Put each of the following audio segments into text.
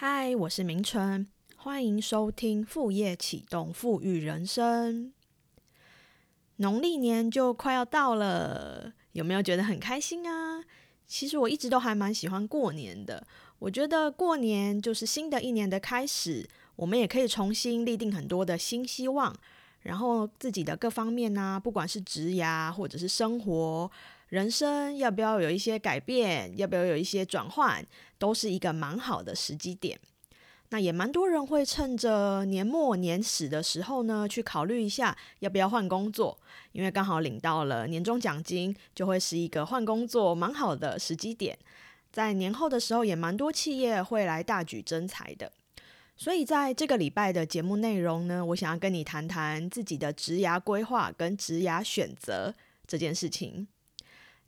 嗨，我是明春，欢迎收听副业启动富裕人生。农历年就快要到了，有没有觉得很开心啊？其实我一直都还蛮喜欢过年的，我觉得过年就是新的一年的开始，我们也可以重新立定很多的新希望，然后自己的各方面呢，不管是职涯或者是生活。人生要不要有一些改变，要不要有一些转换，都是一个蛮好的时机点。那也蛮多人会趁着年末年始的时候呢，去考虑一下要不要换工作，因为刚好领到了年终奖金，就会是一个换工作蛮好的时机点。在年后的时候，也蛮多企业会来大举增财的。所以在这个礼拜的节目内容呢，我想要跟你谈谈自己的职涯规划跟职涯选择这件事情。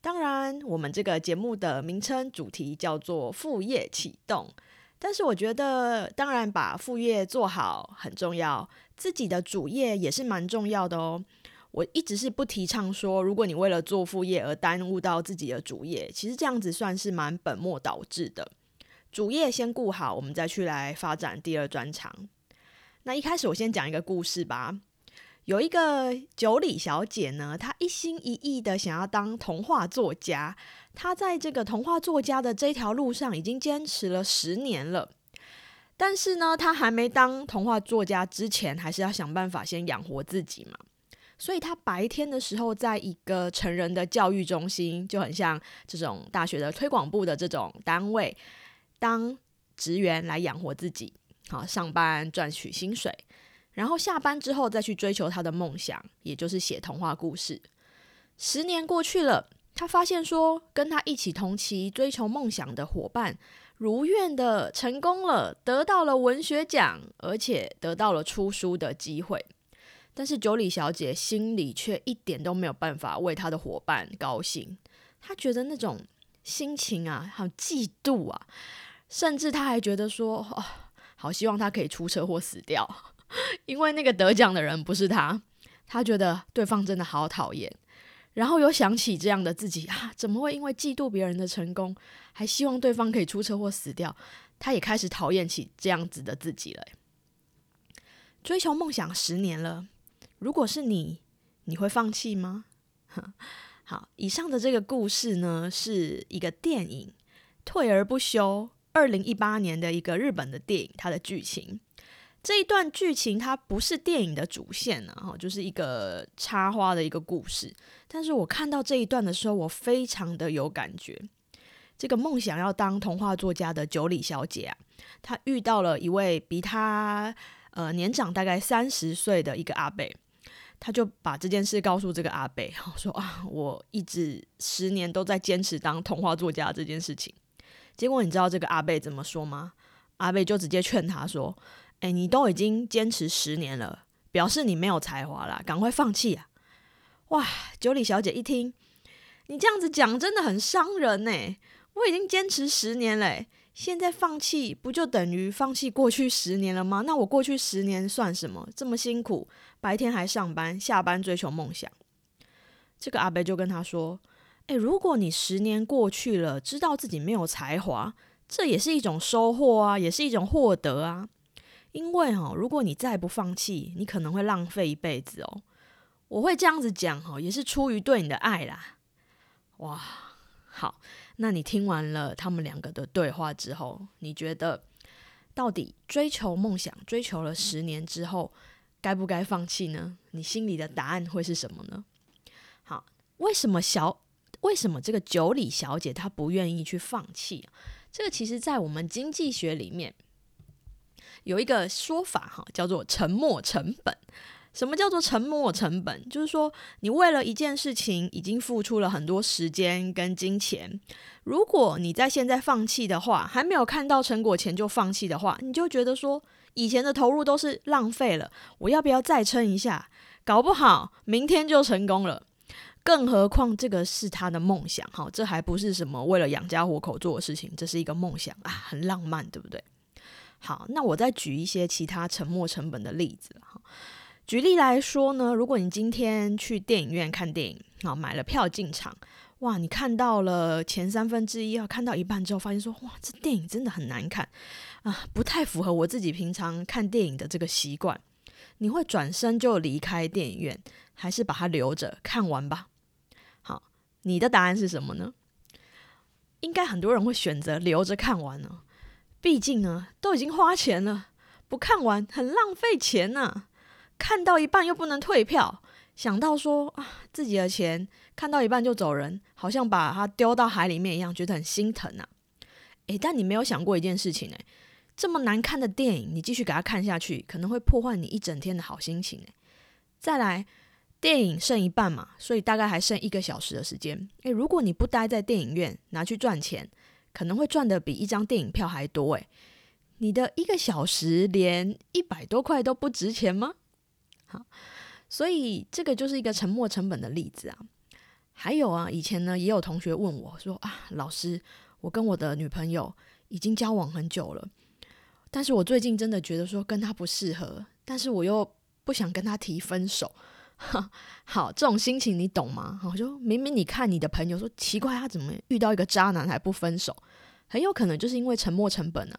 当然，我们这个节目的名称主题叫做副业启动，但是我觉得，当然把副业做好很重要，自己的主业也是蛮重要的哦。我一直是不提倡说，如果你为了做副业而耽误到自己的主业，其实这样子算是蛮本末倒置的。主业先顾好，我们再去来发展第二专长。那一开始我先讲一个故事吧。有一个九里小姐呢，她一心一意的想要当童话作家。她在这个童话作家的这条路上已经坚持了十年了。但是呢，她还没当童话作家之前，还是要想办法先养活自己嘛。所以她白天的时候，在一个成人的教育中心，就很像这种大学的推广部的这种单位，当职员来养活自己，好上班赚取薪水。然后下班之后再去追求他的梦想，也就是写童话故事。十年过去了，他发现说，跟他一起同期追求梦想的伙伴，如愿的成功了，得到了文学奖，而且得到了出书的机会。但是九里小姐心里却一点都没有办法为她的伙伴高兴，她觉得那种心情啊，好嫉妒啊，甚至她还觉得说，哦，好希望他可以出车祸死掉。因为那个得奖的人不是他，他觉得对方真的好讨厌，然后又想起这样的自己啊，怎么会因为嫉妒别人的成功，还希望对方可以出车祸死掉？他也开始讨厌起这样子的自己了。追求梦想十年了，如果是你，你会放弃吗？好，以上的这个故事呢，是一个电影《退而不休》，二零一八年的一个日本的电影，它的剧情。这一段剧情它不是电影的主线呢，哈，就是一个插花的一个故事。但是我看到这一段的时候，我非常的有感觉。这个梦想要当童话作家的九里小姐啊，她遇到了一位比她呃年长大概三十岁的一个阿贝，她就把这件事告诉这个阿贝，说啊，我一直十年都在坚持当童话作家这件事情。结果你知道这个阿贝怎么说吗？阿贝就直接劝他说。哎，你都已经坚持十年了，表示你没有才华啦，赶快放弃啊！哇，九里小姐一听，你这样子讲真的很伤人呢。我已经坚持十年嘞，现在放弃不就等于放弃过去十年了吗？那我过去十年算什么？这么辛苦，白天还上班，下班追求梦想。这个阿伯就跟他说：“哎，如果你十年过去了，知道自己没有才华，这也是一种收获啊，也是一种获得啊。”因为哈，如果你再不放弃，你可能会浪费一辈子哦。我会这样子讲哈，也是出于对你的爱啦。哇，好，那你听完了他们两个的对话之后，你觉得到底追求梦想，追求了十年之后，该不该放弃呢？你心里的答案会是什么呢？好，为什么小为什么这个九里小姐她不愿意去放弃？这个其实在我们经济学里面。有一个说法哈，叫做沉没成本。什么叫做沉没成本？就是说，你为了一件事情已经付出了很多时间跟金钱，如果你在现在放弃的话，还没有看到成果前就放弃的话，你就觉得说以前的投入都是浪费了。我要不要再撑一下？搞不好明天就成功了。更何况这个是他的梦想哈，这还不是什么为了养家糊口做的事情，这是一个梦想啊，很浪漫，对不对？好，那我再举一些其他沉没成本的例子哈。举例来说呢，如果你今天去电影院看电影，好买了票进场，哇，你看到了前三分之一，要看到一半之后，发现说，哇，这电影真的很难看啊，不太符合我自己平常看电影的这个习惯。你会转身就离开电影院，还是把它留着看完吧？好，你的答案是什么呢？应该很多人会选择留着看完呢，毕竟呢，都已经花钱了，不看完很浪费钱呐。看到一半又不能退票，想到说啊，自己的钱看到一半就走人，好像把它丢到海里面一样，觉得很心疼啊。诶，但你没有想过一件事情诶，这么难看的电影，你继续给他看下去，可能会破坏你一整天的好心情诶。再来，电影剩一半嘛，所以大概还剩一个小时的时间。诶，如果你不待在电影院拿去赚钱，可能会赚的比一张电影票还多诶。你的一个小时连一百多块都不值钱吗？好，所以这个就是一个沉没成本的例子啊。还有啊，以前呢也有同学问我说啊，老师，我跟我的女朋友已经交往很久了，但是我最近真的觉得说跟她不适合，但是我又不想跟她提分手。好，这种心情你懂吗？好，就明明你看你的朋友说奇怪，他怎么遇到一个渣男还不分手？很有可能就是因为沉没成本啊。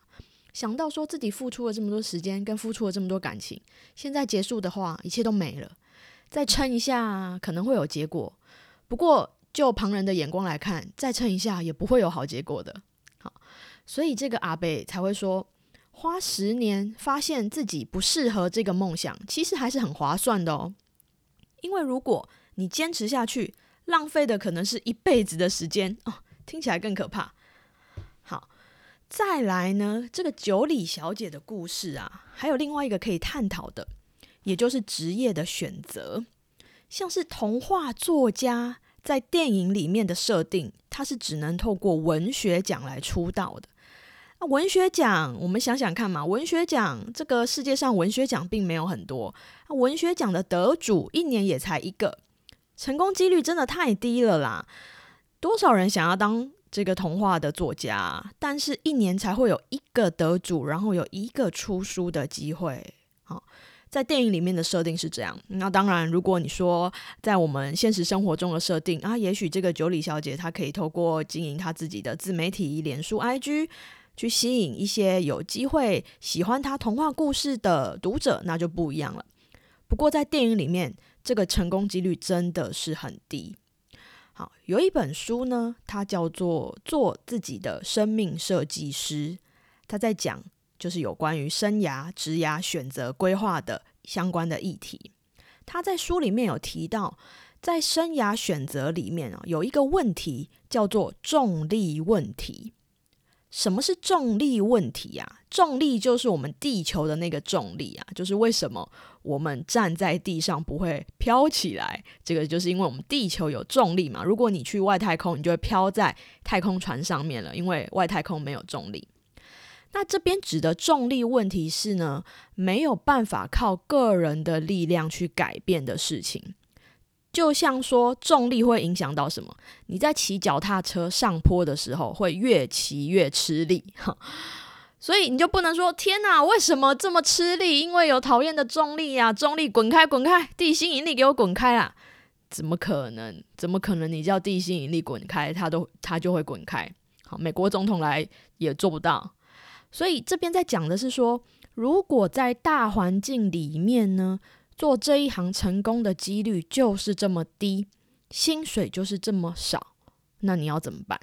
想到说自己付出了这么多时间，跟付出了这么多感情，现在结束的话，一切都没了。再撑一下可能会有结果，不过就旁人的眼光来看，再撑一下也不会有好结果的。好，所以这个阿贝才会说，花十年发现自己不适合这个梦想，其实还是很划算的哦。因为如果你坚持下去，浪费的可能是一辈子的时间哦，听起来更可怕。好再来呢，这个九里小姐的故事啊，还有另外一个可以探讨的，也就是职业的选择。像是童话作家在电影里面的设定，他是只能透过文学奖来出道的。文学奖，我们想想看嘛，文学奖这个世界上文学奖并没有很多，文学奖的得主一年也才一个，成功几率真的太低了啦。多少人想要当？这个童话的作家，但是一年才会有一个得主，然后有一个出书的机会。好，在电影里面的设定是这样。那当然，如果你说在我们现实生活中的设定啊，也许这个九里小姐她可以透过经营她自己的自媒体、脸书、IG，去吸引一些有机会喜欢他童话故事的读者，那就不一样了。不过在电影里面，这个成功几率真的是很低。好，有一本书呢，它叫做《做自己的生命设计师》，他在讲就是有关于生涯、职涯选择规划的相关的议题。他在书里面有提到，在生涯选择里面啊，有一个问题叫做重力问题。什么是重力问题啊？重力就是我们地球的那个重力啊，就是为什么我们站在地上不会飘起来？这个就是因为我们地球有重力嘛。如果你去外太空，你就会飘在太空船上面了，因为外太空没有重力。那这边指的重力问题是呢，没有办法靠个人的力量去改变的事情。就像说重力会影响到什么？你在骑脚踏车上坡的时候，会越骑越吃力，哈，所以你就不能说天哪，为什么这么吃力？因为有讨厌的重力呀，重力滚开滚开，地心引力给我滚开啊！怎么可能？怎么可能？你叫地心引力滚开，它都它就会滚开？好，美国总统来也做不到。所以这边在讲的是说，如果在大环境里面呢？做这一行成功的几率就是这么低，薪水就是这么少，那你要怎么办？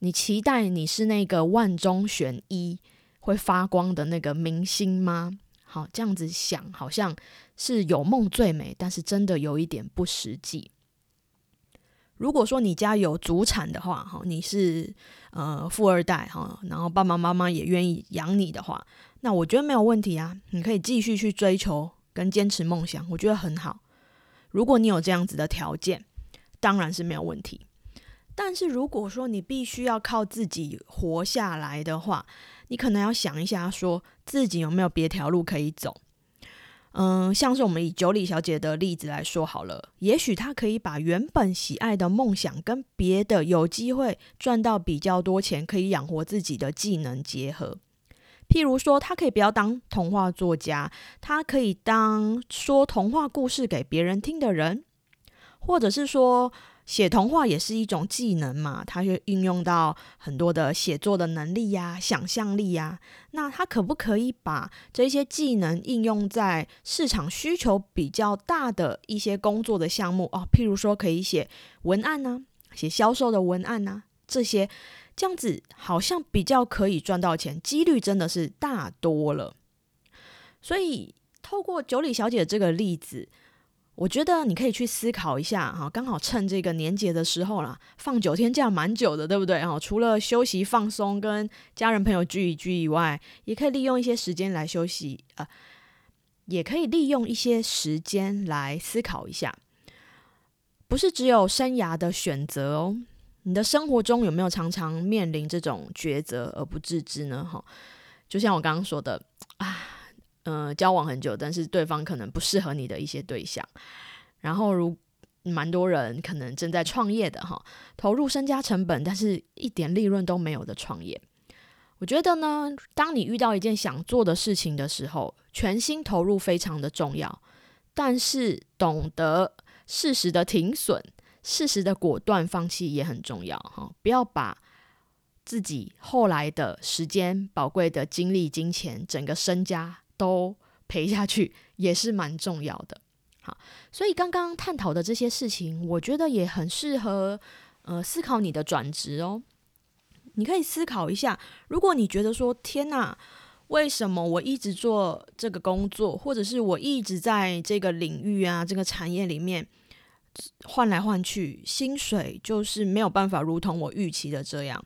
你期待你是那个万中选一会发光的那个明星吗？好，这样子想好像是有梦最美，但是真的有一点不实际。如果说你家有祖产的话，哈，你是呃富二代哈，然后爸爸妈妈也愿意养你的话，那我觉得没有问题啊，你可以继续去追求。跟坚持梦想，我觉得很好。如果你有这样子的条件，当然是没有问题。但是如果说你必须要靠自己活下来的话，你可能要想一下，说自己有没有别条路可以走。嗯，像是我们以九里小姐的例子来说好了，也许她可以把原本喜爱的梦想跟别的有机会赚到比较多钱，可以养活自己的技能结合。譬如说，他可以不要当童话作家，他可以当说童话故事给别人听的人，或者是说，写童话也是一种技能嘛，它就运用到很多的写作的能力呀、想象力呀。那他可不可以把这些技能应用在市场需求比较大的一些工作的项目哦？譬如说，可以写文案呢，写销售的文案呢，这些这样子好像比较可以赚到钱，几率真的是大多了。所以，透过九里小姐这个例子。我觉得你可以去思考一下哈，刚好趁这个年节的时候啦，放九天假蛮久的，对不对？哈，除了休息放松、跟家人朋友聚一聚以外，也可以利用一些时间来休息啊，也可以利用一些时间来思考一下，不是只有生涯的选择哦，你的生活中有没有常常面临这种抉择而不自知呢？哈，就像我刚刚说的啊。嗯，交往很久，但是对方可能不适合你的一些对象。然后，如蛮多人可能正在创业的哈，投入身家成本，但是一点利润都没有的创业。我觉得呢，当你遇到一件想做的事情的时候，全心投入非常的重要，但是懂得适时的停损、适时的果断放弃也很重要哈。不要把自己后来的时间、宝贵的精力、金钱、整个身家。都赔下去也是蛮重要的，好，所以刚刚探讨的这些事情，我觉得也很适合呃思考你的转职哦。你可以思考一下，如果你觉得说天哪，为什么我一直做这个工作，或者是我一直在这个领域啊这个产业里面换来换去，薪水就是没有办法如同我预期的这样，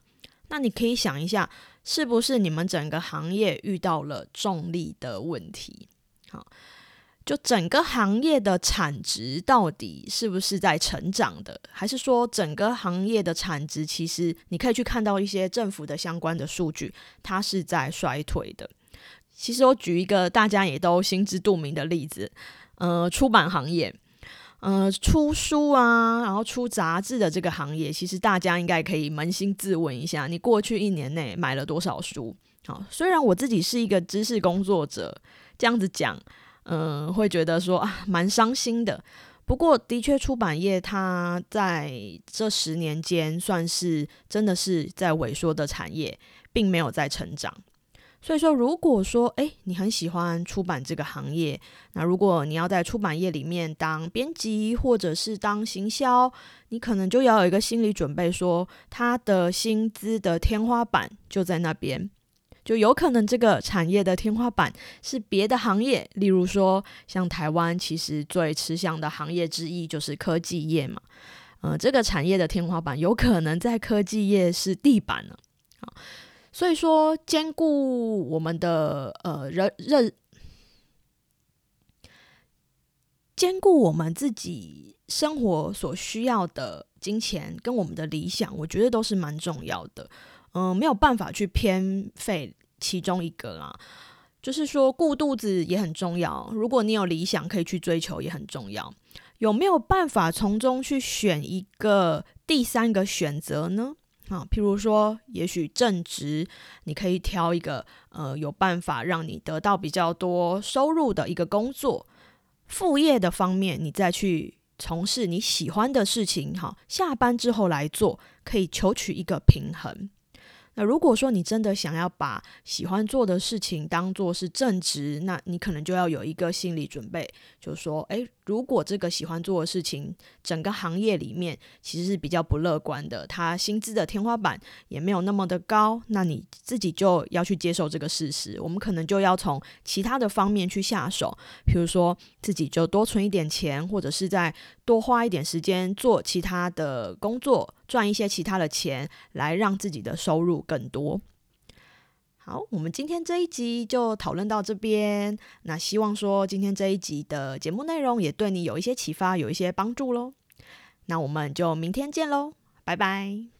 那你可以想一下。是不是你们整个行业遇到了重力的问题？好，就整个行业的产值到底是不是在成长的，还是说整个行业的产值其实你可以去看到一些政府的相关的数据，它是在衰退的。其实我举一个大家也都心知肚明的例子，呃，出版行业。呃，出书啊，然后出杂志的这个行业，其实大家应该可以扪心自问一下，你过去一年内买了多少书？好，虽然我自己是一个知识工作者，这样子讲，嗯，会觉得说啊，蛮伤心的。不过，的确，出版业它在这十年间算是真的是在萎缩的产业，并没有在成长。所以说，如果说诶你很喜欢出版这个行业，那如果你要在出版业里面当编辑或者是当行销，你可能就要有一个心理准备，说他的薪资的天花板就在那边，就有可能这个产业的天花板是别的行业，例如说像台湾其实最吃香的行业之一就是科技业嘛，嗯，这个产业的天花板有可能在科技业是地板了，好。所以说，兼顾我们的呃人认，兼顾我们自己生活所需要的金钱跟我们的理想，我觉得都是蛮重要的。嗯，没有办法去偏废其中一个啦。就是说，顾肚子也很重要。如果你有理想可以去追求，也很重要。有没有办法从中去选一个第三个选择呢？啊，譬如说，也许正职，你可以挑一个呃有办法让你得到比较多收入的一个工作，副业的方面，你再去从事你喜欢的事情，哈，下班之后来做，可以求取一个平衡。那如果说你真的想要把喜欢做的事情当做是正职，那你可能就要有一个心理准备，就是说，诶，如果这个喜欢做的事情，整个行业里面其实是比较不乐观的，它薪资的天花板也没有那么的高，那你自己就要去接受这个事实。我们可能就要从其他的方面去下手，比如说自己就多存一点钱，或者是在多花一点时间做其他的工作。赚一些其他的钱，来让自己的收入更多。好，我们今天这一集就讨论到这边。那希望说今天这一集的节目内容也对你有一些启发，有一些帮助喽。那我们就明天见喽，拜拜。